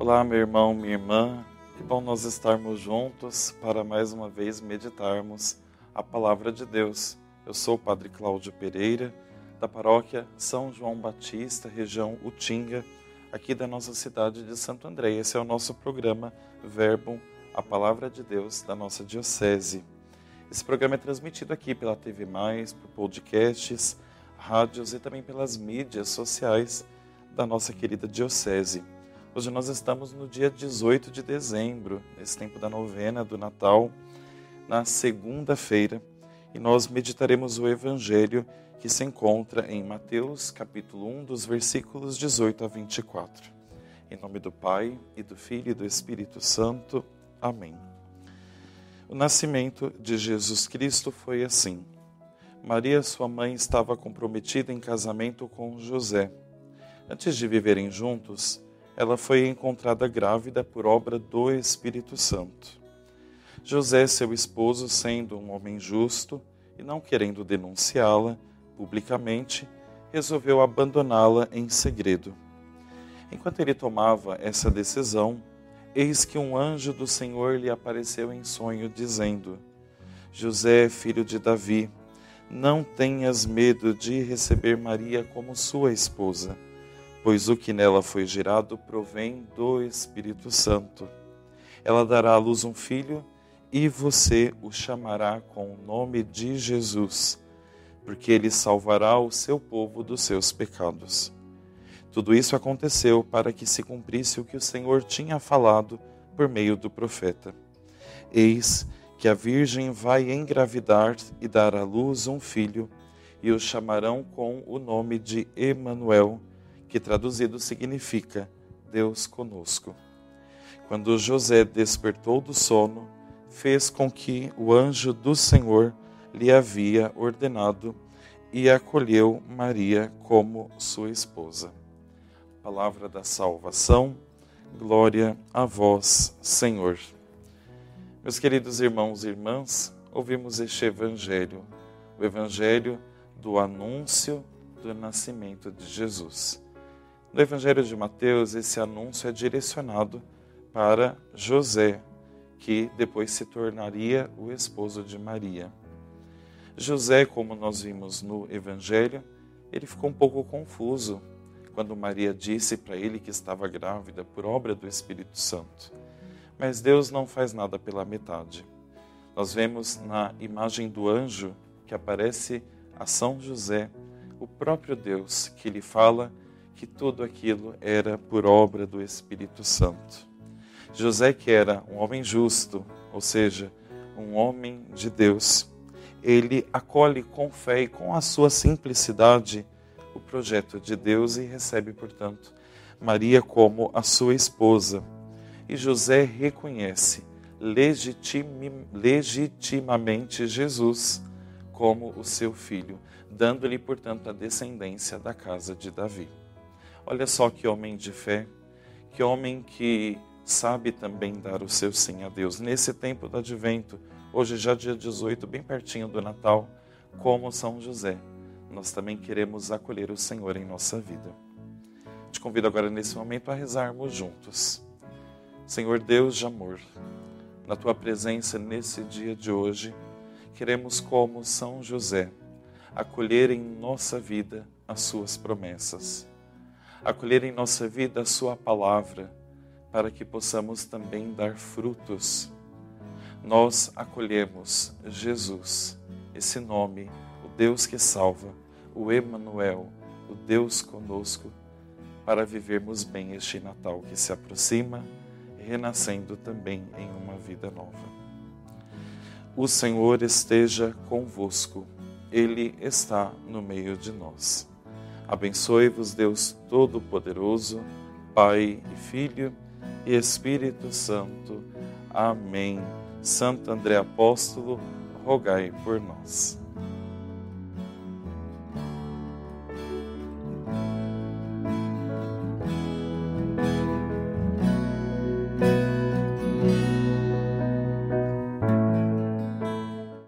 Olá, meu irmão, minha irmã. Que bom nós estarmos juntos para mais uma vez meditarmos a palavra de Deus. Eu sou o Padre Cláudio Pereira, da paróquia São João Batista, região Utinga, aqui da nossa cidade de Santo André. Esse é o nosso programa Verbo, a palavra de Deus da nossa diocese. Esse programa é transmitido aqui pela TV Mais, por podcasts, rádios e também pelas mídias sociais da nossa querida diocese. Hoje nós estamos no dia 18 de dezembro, nesse tempo da novena do Natal, na segunda-feira, e nós meditaremos o evangelho que se encontra em Mateus, capítulo 1, dos versículos 18 a 24. Em nome do Pai, e do Filho e do Espírito Santo. Amém. O nascimento de Jesus Cristo foi assim. Maria, sua mãe, estava comprometida em casamento com José. Antes de viverem juntos, ela foi encontrada grávida por obra do Espírito Santo. José, seu esposo, sendo um homem justo e não querendo denunciá-la publicamente, resolveu abandoná-la em segredo. Enquanto ele tomava essa decisão, eis que um anjo do Senhor lhe apareceu em sonho, dizendo: José, filho de Davi, não tenhas medo de receber Maria como sua esposa pois o que nela foi gerado provém do Espírito Santo. Ela dará à luz um filho e você o chamará com o nome de Jesus, porque ele salvará o seu povo dos seus pecados. Tudo isso aconteceu para que se cumprisse o que o Senhor tinha falado por meio do profeta. Eis que a Virgem vai engravidar e dar à luz um filho, e o chamarão com o nome de Emanuel que traduzido significa Deus conosco. Quando José despertou do sono, fez com que o anjo do Senhor lhe havia ordenado e acolheu Maria como sua esposa. Palavra da salvação, glória a vós, Senhor. Meus queridos irmãos e irmãs, ouvimos este evangelho, o evangelho do anúncio do nascimento de Jesus. No Evangelho de Mateus, esse anúncio é direcionado para José, que depois se tornaria o esposo de Maria. José, como nós vimos no Evangelho, ele ficou um pouco confuso quando Maria disse para ele que estava grávida por obra do Espírito Santo. Mas Deus não faz nada pela metade. Nós vemos na imagem do anjo que aparece a São José, o próprio Deus que lhe fala que tudo aquilo era por obra do Espírito Santo. José, que era um homem justo, ou seja, um homem de Deus, ele acolhe com fé e com a sua simplicidade o projeto de Deus e recebe, portanto, Maria como a sua esposa. E José reconhece legitimamente Jesus como o seu filho, dando-lhe, portanto, a descendência da casa de Davi. Olha só que homem de fé, que homem que sabe também dar o seu sim a Deus. Nesse tempo do advento, hoje já dia 18, bem pertinho do Natal, como São José, nós também queremos acolher o Senhor em nossa vida. Te convido agora nesse momento a rezarmos juntos. Senhor Deus de amor, na tua presença nesse dia de hoje, queremos, como São José, acolher em nossa vida as suas promessas acolher em nossa vida a Sua palavra, para que possamos também dar frutos. Nós acolhemos Jesus, esse nome, o Deus que salva, o Emanuel, o Deus conosco, para vivermos bem este Natal que se aproxima, renascendo também em uma vida nova. O Senhor esteja convosco, Ele está no meio de nós. Abençoe-vos, Deus Todo-Poderoso, Pai e Filho e Espírito Santo. Amém. Santo André Apóstolo, rogai por nós.